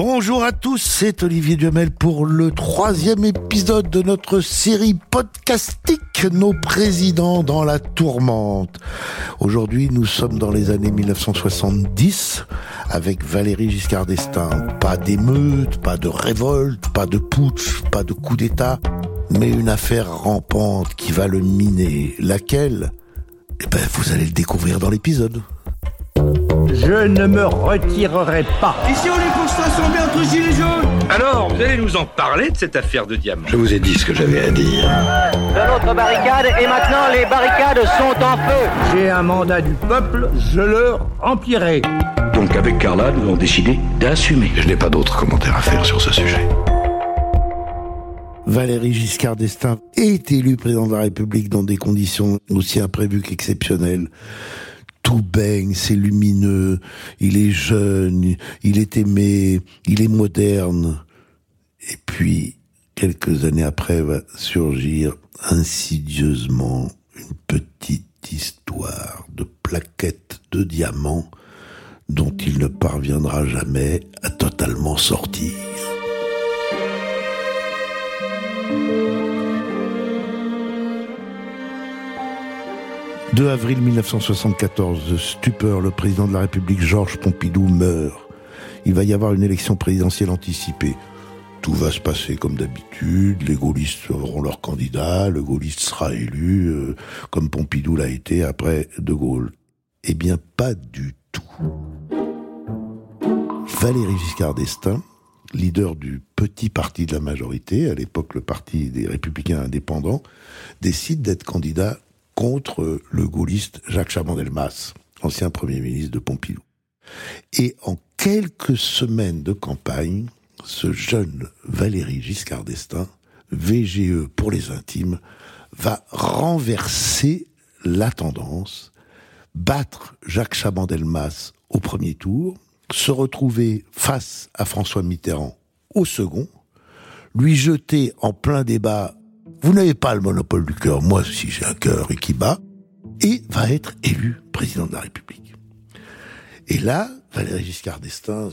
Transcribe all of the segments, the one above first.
Bonjour à tous, c'est Olivier Duhamel pour le troisième épisode de notre série podcastique Nos présidents dans la tourmente. Aujourd'hui, nous sommes dans les années 1970 avec Valéry Giscard d'Estaing. Pas d'émeute, pas de révolte, pas de putsch, pas de coup d'État, mais une affaire rampante qui va le miner. Laquelle? Eh ben, vous allez le découvrir dans l'épisode. Je ne me retirerai pas. Ici, on est concentration bien entre gilets jaunes. Alors, vous allez nous en parler de cette affaire de diamant Je vous ai dit ce que j'avais à dire. de l'autre barricade et maintenant les barricades sont en feu. J'ai un mandat du peuple, je le remplirai. Donc avec Carla, nous avons décidé d'assumer. Je n'ai pas d'autres commentaires à faire sur ce sujet. Valéry Giscard d'Estaing est élu président de la République dans des conditions aussi imprévues qu'exceptionnelles. Tout baigne, c'est lumineux, il est jeune, il est aimé, il est moderne. Et puis, quelques années après, va surgir insidieusement une petite histoire de plaquettes de diamants dont il ne parviendra jamais à totalement sortir. 2 avril 1974, de stupeur, le président de la République Georges Pompidou meurt. Il va y avoir une élection présidentielle anticipée. Tout va se passer comme d'habitude, les gaullistes auront leur candidat, le gaulliste sera élu, euh, comme Pompidou l'a été après De Gaulle. Eh bien, pas du tout. Valéry Giscard d'Estaing, leader du petit parti de la majorité, à l'époque le parti des républicains indépendants, décide d'être candidat contre le gaulliste Jacques Chaban-Delmas, ancien Premier ministre de Pompidou. Et en quelques semaines de campagne, ce jeune Valéry Giscard d'Estaing, VGE pour les intimes, va renverser la tendance, battre Jacques Chaban-Delmas au premier tour, se retrouver face à François Mitterrand au second, lui jeter en plein débat vous n'avez pas le monopole du cœur, moi si j'ai un cœur et qui bat, et va être élu président de la République. Et là, Valéry Giscard d'Estaing,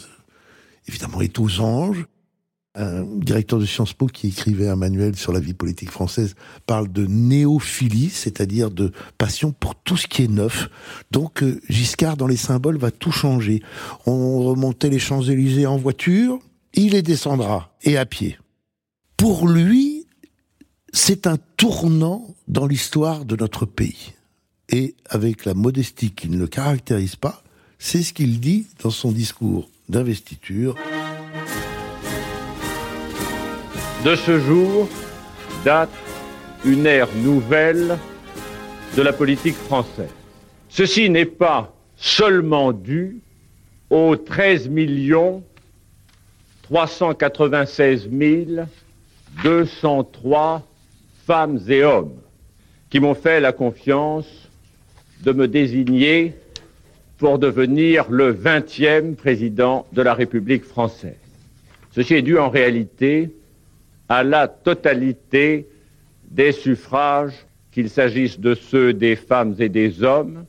évidemment, est aux anges. Un directeur de Sciences Po qui écrivait un manuel sur la vie politique française parle de néophilie, c'est-à-dire de passion pour tout ce qui est neuf. Donc euh, Giscard, dans les symboles, va tout changer. On remontait les Champs-Élysées en voiture, il les descendra, et à pied. Pour lui, c'est un tournant dans l'histoire de notre pays. Et avec la modestie qui ne le caractérise pas, c'est ce qu'il dit dans son discours d'investiture. De ce jour date une ère nouvelle de la politique française. Ceci n'est pas seulement dû aux 13 396 203 femmes et hommes qui m'ont fait la confiance de me désigner pour devenir le 20e président de la République française. Ceci est dû en réalité à la totalité des suffrages, qu'il s'agisse de ceux des femmes et des hommes,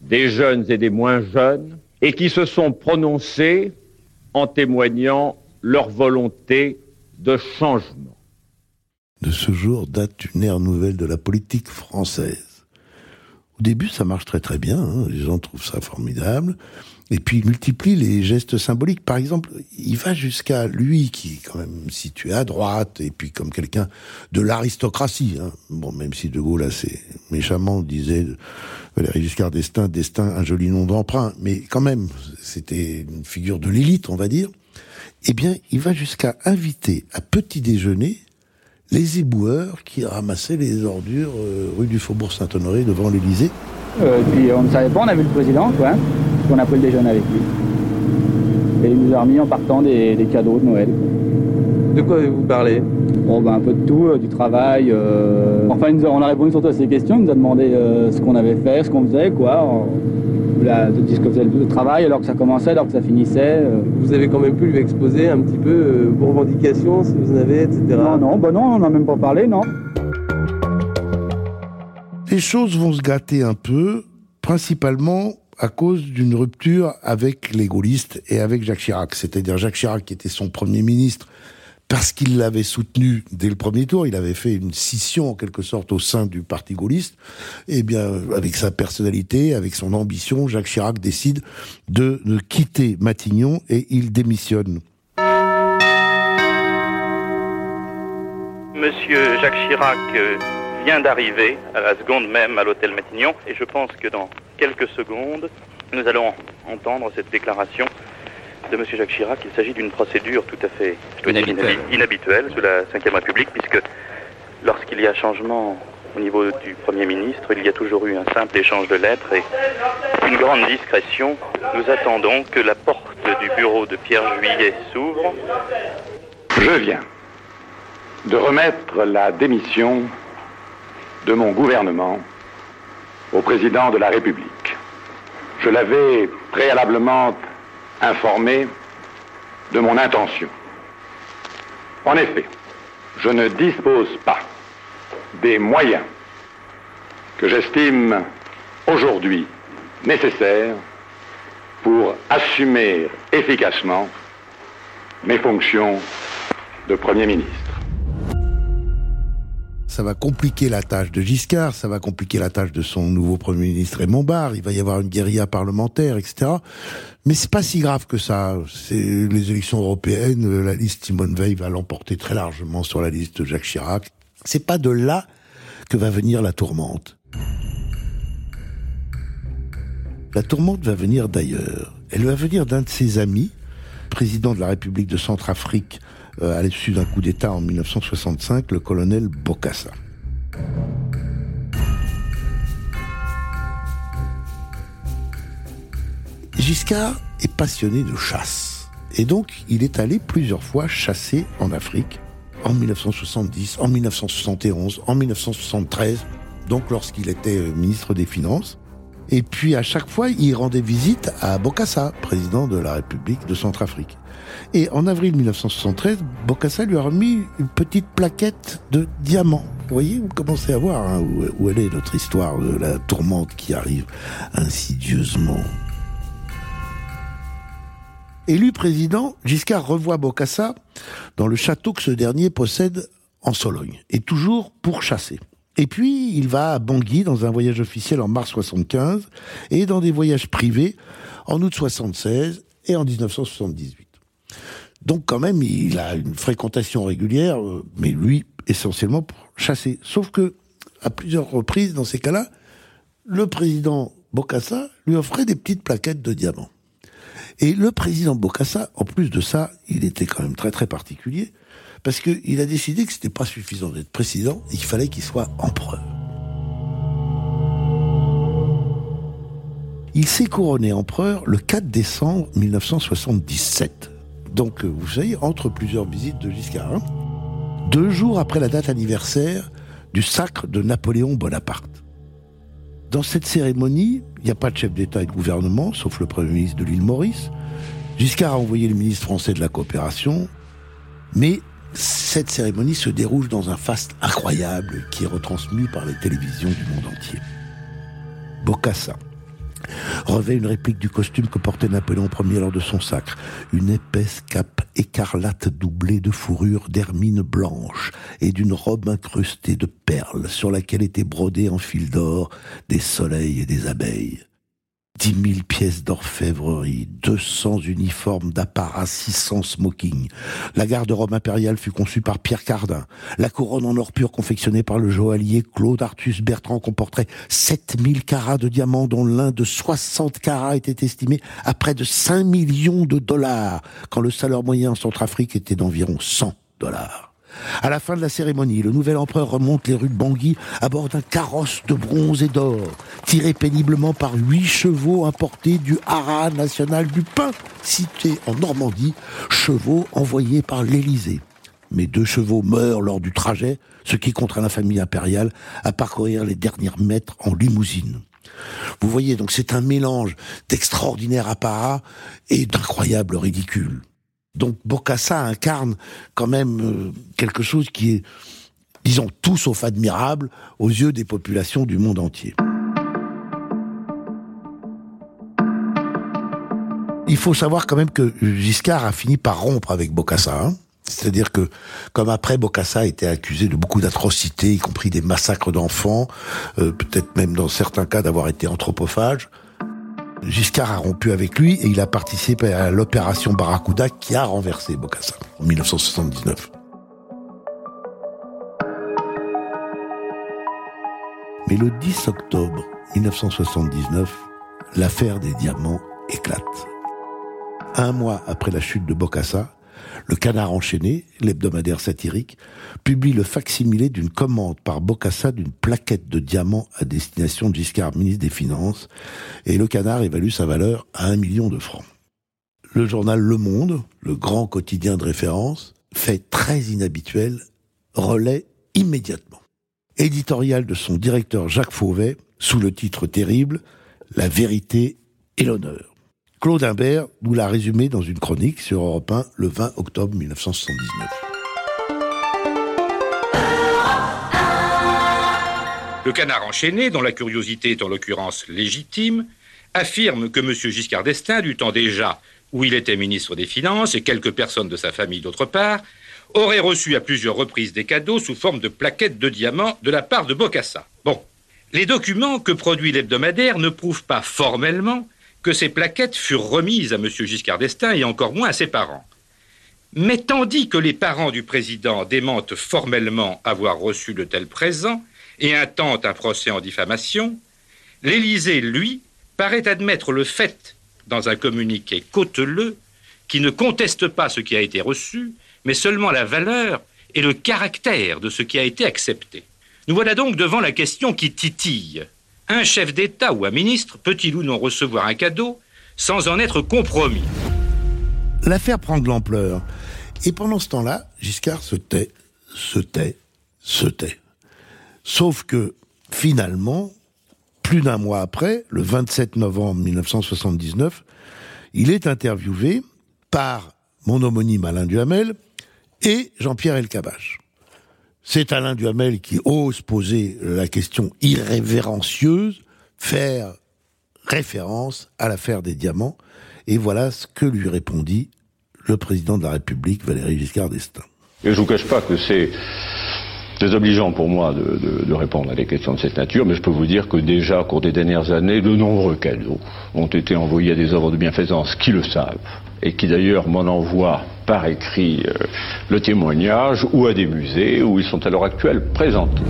des jeunes et des moins jeunes, et qui se sont prononcés en témoignant leur volonté de changement de ce jour date une ère nouvelle de la politique française. Au début, ça marche très très bien, hein. les gens trouvent ça formidable, et puis il multiplie les gestes symboliques. Par exemple, il va jusqu'à lui, qui est quand même situé à droite, et puis comme quelqu'un de l'aristocratie. Hein. Bon, même si De Gaulle assez méchamment disait Valéry Giscard d'Estaing, Destin, un joli nom d'emprunt, mais quand même, c'était une figure de l'élite, on va dire. Eh bien, il va jusqu'à inviter à petit déjeuner les éboueurs qui ramassaient les ordures euh, rue du Faubourg Saint-Honoré devant l'Élysée. Euh, puis on ne savait pas, on a vu le président, quoi, on a pris le déjeuner avec lui. Et il nous a remis en partant des, cadeaux de Noël. De quoi vous parlez Bon, ben, un peu de tout, euh, du travail. Enfin, on a répondu surtout à ces questions. Il nous a demandé ce qu'on avait fait, ce qu'on faisait, quoi la, de ce que faisait le travail, alors que ça commençait, alors que ça finissait. Euh. Vous avez quand même pu lui exposer un petit peu euh, vos revendications, si vous en avez, etc. Non, non, bah non, on n'en a même pas parlé, non. Les choses vont se gâter un peu, principalement à cause d'une rupture avec les gaullistes et avec Jacques Chirac. C'est-à-dire Jacques Chirac, qui était son premier ministre, parce qu'il l'avait soutenu dès le premier tour, il avait fait une scission en quelque sorte au sein du parti gaulliste. Eh bien, avec sa personnalité, avec son ambition, Jacques Chirac décide de, de quitter Matignon et il démissionne. Monsieur Jacques Chirac euh, vient d'arriver à la seconde même à l'hôtel Matignon et je pense que dans quelques secondes, nous allons entendre cette déclaration de M. Jacques Chirac. Il s'agit d'une procédure tout à fait inhabituelle. inhabituelle sous la Ve République, puisque lorsqu'il y a changement au niveau du Premier ministre, il y a toujours eu un simple échange de lettres et une grande discrétion. Nous attendons que la porte du bureau de Pierre Juillet s'ouvre. Je viens de remettre la démission de mon gouvernement au président de la République. Je l'avais préalablement informé de mon intention. En effet, je ne dispose pas des moyens que j'estime aujourd'hui nécessaires pour assumer efficacement mes fonctions de Premier ministre ça va compliquer la tâche de Giscard, ça va compliquer la tâche de son nouveau Premier ministre Raymond Barre, il va y avoir une guérilla parlementaire, etc. Mais c'est pas si grave que ça. C'est les élections européennes, la liste Simone Veil va l'emporter très largement sur la liste de Jacques Chirac. C'est pas de là que va venir la tourmente. La tourmente va venir d'ailleurs. Elle va venir d'un de ses amis, président de la République de Centrafrique, à l'issue d'un coup d'État en 1965, le colonel Bokassa. Giscard est passionné de chasse. Et donc, il est allé plusieurs fois chasser en Afrique, en 1970, en 1971, en 1973, donc lorsqu'il était euh, ministre des Finances. Et puis à chaque fois, il rendait visite à Bokassa, président de la République de Centrafrique. Et en avril 1973, Bokassa lui a remis une petite plaquette de diamants. Vous voyez, vous commencez à voir hein, où, où elle est notre histoire de la tourmente qui arrive insidieusement. Élu président, Giscard revoit Bokassa dans le château que ce dernier possède en Sologne, et toujours pour chasser. Et puis, il va à Bangui dans un voyage officiel en mars 75 et dans des voyages privés en août 76 et en 1978. Donc quand même, il a une fréquentation régulière, euh, mais lui, essentiellement pour chasser. Sauf que, à plusieurs reprises, dans ces cas-là, le président Bokassa lui offrait des petites plaquettes de diamants. Et le président Bokassa, en plus de ça, il était quand même très très particulier, parce qu'il a décidé que c'était pas suffisant d'être président, il fallait qu'il soit empereur. Il s'est couronné empereur le 4 décembre 1977. Donc, vous savez, entre plusieurs visites de Giscard, hein. deux jours après la date anniversaire du sacre de Napoléon Bonaparte. Dans cette cérémonie, il n'y a pas de chef d'État et de gouvernement, sauf le Premier ministre de l'île Maurice. Giscard a envoyé le ministre français de la coopération, mais cette cérémonie se déroule dans un faste incroyable qui est retransmis par les télévisions du monde entier. Bokassa revêt une réplique du costume que portait Napoléon Ier lors de son sacre. Une épaisse cape écarlate doublée de fourrure d'hermine blanche et d'une robe incrustée de perles sur laquelle étaient brodés en fil d'or des soleils et des abeilles. Dix mille pièces d'orfèvrerie, deux cents uniformes d'apparat, six cents smoking. La garde-robe impériale fut conçue par Pierre Cardin. La couronne en or pur confectionnée par le joaillier Claude Artus Bertrand comporterait sept mille carats de diamants dont l'un de soixante carats était estimé à près de cinq millions de dollars, quand le salaire moyen en Centrafrique était d'environ cent dollars. À la fin de la cérémonie, le nouvel empereur remonte les rues de Bangui à bord d'un carrosse de bronze et d'or, tiré péniblement par huit chevaux importés du Haras national du pain, cité en Normandie, chevaux envoyés par l'Élysée. Mais deux chevaux meurent lors du trajet, ce qui contraint la famille impériale à parcourir les derniers mètres en limousine. Vous voyez, donc c'est un mélange d'extraordinaire apparat et d'incroyable ridicule. Donc Bokassa incarne quand même euh, quelque chose qui est, disons, tout sauf admirable aux yeux des populations du monde entier. Il faut savoir quand même que Giscard a fini par rompre avec Bokassa. Hein. C'est-à-dire que, comme après, Bokassa a été accusé de beaucoup d'atrocités, y compris des massacres d'enfants, euh, peut-être même dans certains cas d'avoir été anthropophage, Giscard a rompu avec lui et il a participé à l'opération Barracuda qui a renversé Bokassa en 1979. Mais le 10 octobre 1979, l'affaire des diamants éclate. Un mois après la chute de Bokassa, le Canard enchaîné, l'hebdomadaire satirique, publie le facsimilé d'une commande par Bocassa d'une plaquette de diamants à destination de Giscard, ministre des Finances, et le Canard évalue sa valeur à un million de francs. Le journal Le Monde, le grand quotidien de référence, fait très inhabituel, relaie immédiatement. Éditorial de son directeur Jacques Fauvet, sous le titre terrible La vérité et l'honneur. Claude Imbert nous l'a résumé dans une chronique sur Europe 1 le 20 octobre 1979. Le canard enchaîné, dont la curiosité est en l'occurrence légitime, affirme que M. Giscard d'Estaing, du temps déjà où il était ministre des Finances et quelques personnes de sa famille d'autre part, aurait reçu à plusieurs reprises des cadeaux sous forme de plaquettes de diamants de la part de Bocassa. Bon, les documents que produit l'hebdomadaire ne prouvent pas formellement que ces plaquettes furent remises à M. Giscard d'Estaing et encore moins à ses parents. Mais tandis que les parents du président démentent formellement avoir reçu de tels présents et intentent un procès en diffamation, l'Élysée, lui, paraît admettre le fait, dans un communiqué cauteleux, qui ne conteste pas ce qui a été reçu, mais seulement la valeur et le caractère de ce qui a été accepté. Nous voilà donc devant la question qui titille. Un chef d'État ou un ministre peut-il ou non recevoir un cadeau sans en être compromis? L'affaire prend de l'ampleur. Et pendant ce temps-là, Giscard se tait, se tait, se tait. Sauf que, finalement, plus d'un mois après, le 27 novembre 1979, il est interviewé par mon homonyme Alain Duhamel et Jean-Pierre Elkabbach. C'est Alain Duhamel qui ose poser la question irrévérencieuse, faire référence à l'affaire des diamants, et voilà ce que lui répondit le président de la République, Valéry Giscard d'Estaing. Et je vous cache pas que c'est désobligeant pour moi de, répondre à des questions de cette nature, mais je peux vous dire que déjà, au cours des dernières années, de nombreux cadeaux ont été envoyés à des œuvres de bienfaisance qui le savent, et qui d'ailleurs m'en envoient par écrit euh, le témoignage ou à des musées où ils sont à l'heure actuelle présentés.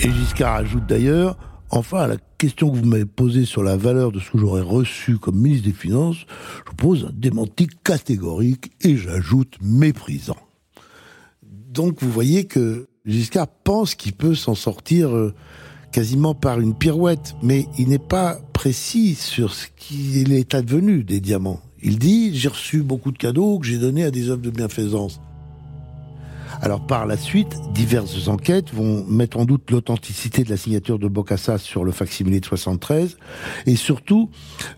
Et Giscard ajoute d'ailleurs, enfin à la question que vous m'avez posée sur la valeur de ce que j'aurais reçu comme ministre des Finances, je pose un démenti catégorique et j'ajoute méprisant. Donc vous voyez que Giscard pense qu'il peut s'en sortir euh, quasiment par une pirouette, mais il n'est pas précis sur ce qu'il est advenu des diamants. Il dit j'ai reçu beaucoup de cadeaux que j'ai donnés à des œuvres de bienfaisance. Alors par la suite, diverses enquêtes vont mettre en doute l'authenticité de la signature de Bocassa sur le facsimilé de 73, et surtout,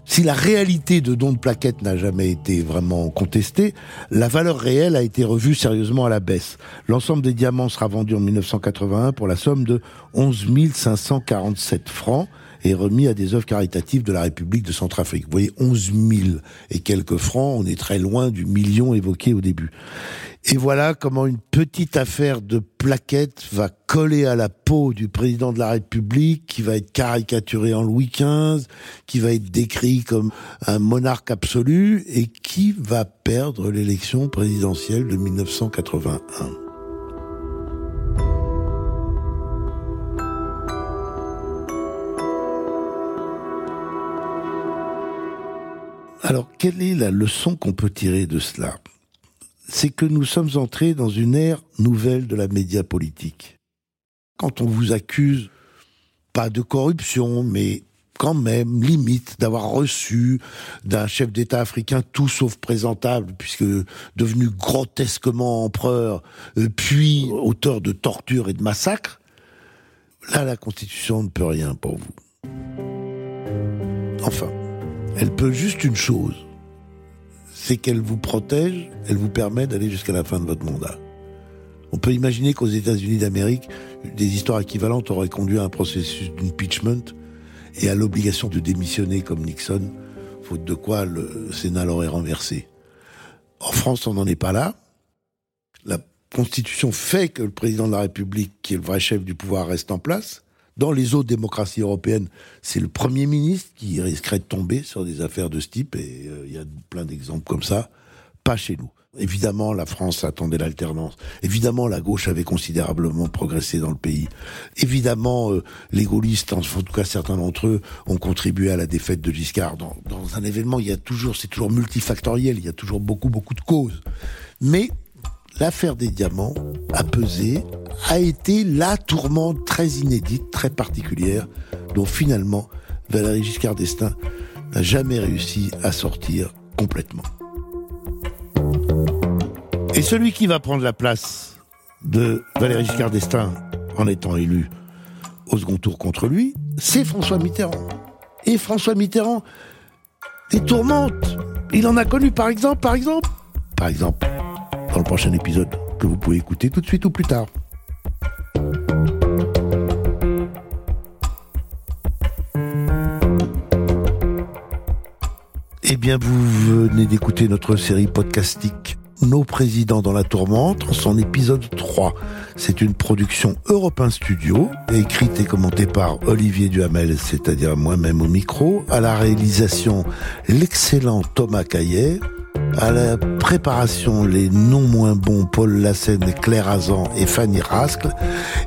si la réalité de don de plaquettes n'a jamais été vraiment contestée, la valeur réelle a été revue sérieusement à la baisse. L'ensemble des diamants sera vendu en 1981 pour la somme de 11 547 francs, et remis à des œuvres caritatives de la République de Centrafrique. Vous voyez, 11 000 et quelques francs, on est très loin du million évoqué au début. Et voilà comment une petite affaire de plaquettes va coller à la peau du président de la République, qui va être caricaturé en Louis XV, qui va être décrit comme un monarque absolu et qui va perdre l'élection présidentielle de 1981. Alors, quelle est la leçon qu'on peut tirer de cela? C'est que nous sommes entrés dans une ère nouvelle de la média politique. Quand on vous accuse, pas de corruption, mais quand même, limite, d'avoir reçu d'un chef d'État africain tout sauf présentable, puisque devenu grotesquement empereur, euh, puis auteur de tortures et de massacres, là, la Constitution ne peut rien pour vous. Enfin, elle peut juste une chose, c'est qu'elle vous protège, elle vous permet d'aller jusqu'à la fin de votre mandat. On peut imaginer qu'aux États-Unis d'Amérique, des histoires équivalentes auraient conduit à un processus d'impeachment et à l'obligation de démissionner comme Nixon. faute de quoi le Sénat l'aurait renversé. En France, on n'en est pas là. La Constitution fait que le président de la République, qui est le vrai chef du pouvoir, reste en place. Dans les autres démocraties européennes, c'est le Premier ministre qui risquerait de tomber sur des affaires de ce type, et euh, il y a plein d'exemples comme ça. Pas chez nous. Évidemment, la France attendait l'alternance. Évidemment, la gauche avait considérablement progressé dans le pays. Évidemment, euh, les gaullistes, en tout cas certains d'entre eux, ont contribué à la défaite de Giscard. Dans, dans un événement, il y a toujours, c'est toujours multifactoriel, il y a toujours beaucoup, beaucoup de causes. Mais l'affaire des diamants a pesé, a été la tourmente très inédite, très particulière, dont finalement Valéry Giscard d'Estaing n'a jamais réussi à sortir complètement. Et celui qui va prendre la place de Valéry Giscard d'Estaing en étant élu au second tour contre lui, c'est François Mitterrand. Et François Mitterrand, des tourmentes, il en a connu par exemple, par exemple, par exemple, prochain épisode que vous pouvez écouter tout de suite ou plus tard. Eh bien, vous venez d'écouter notre série podcastique Nos présidents dans la tourmente, son épisode 3. C'est une production Europe Studio, écrite et commentée par Olivier Duhamel, c'est-à-dire moi-même au micro, à la réalisation l'excellent Thomas Caillet, à la préparation les non moins bons Paul Lassen, Claire Azan et Fanny Rascle,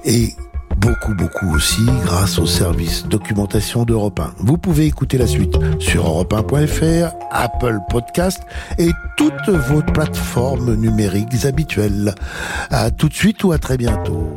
et beaucoup, beaucoup aussi grâce au service documentation d'Europe 1. Vous pouvez écouter la suite sur europe1.fr, Apple Podcast et toutes vos plateformes numériques habituelles. À tout de suite ou à très bientôt.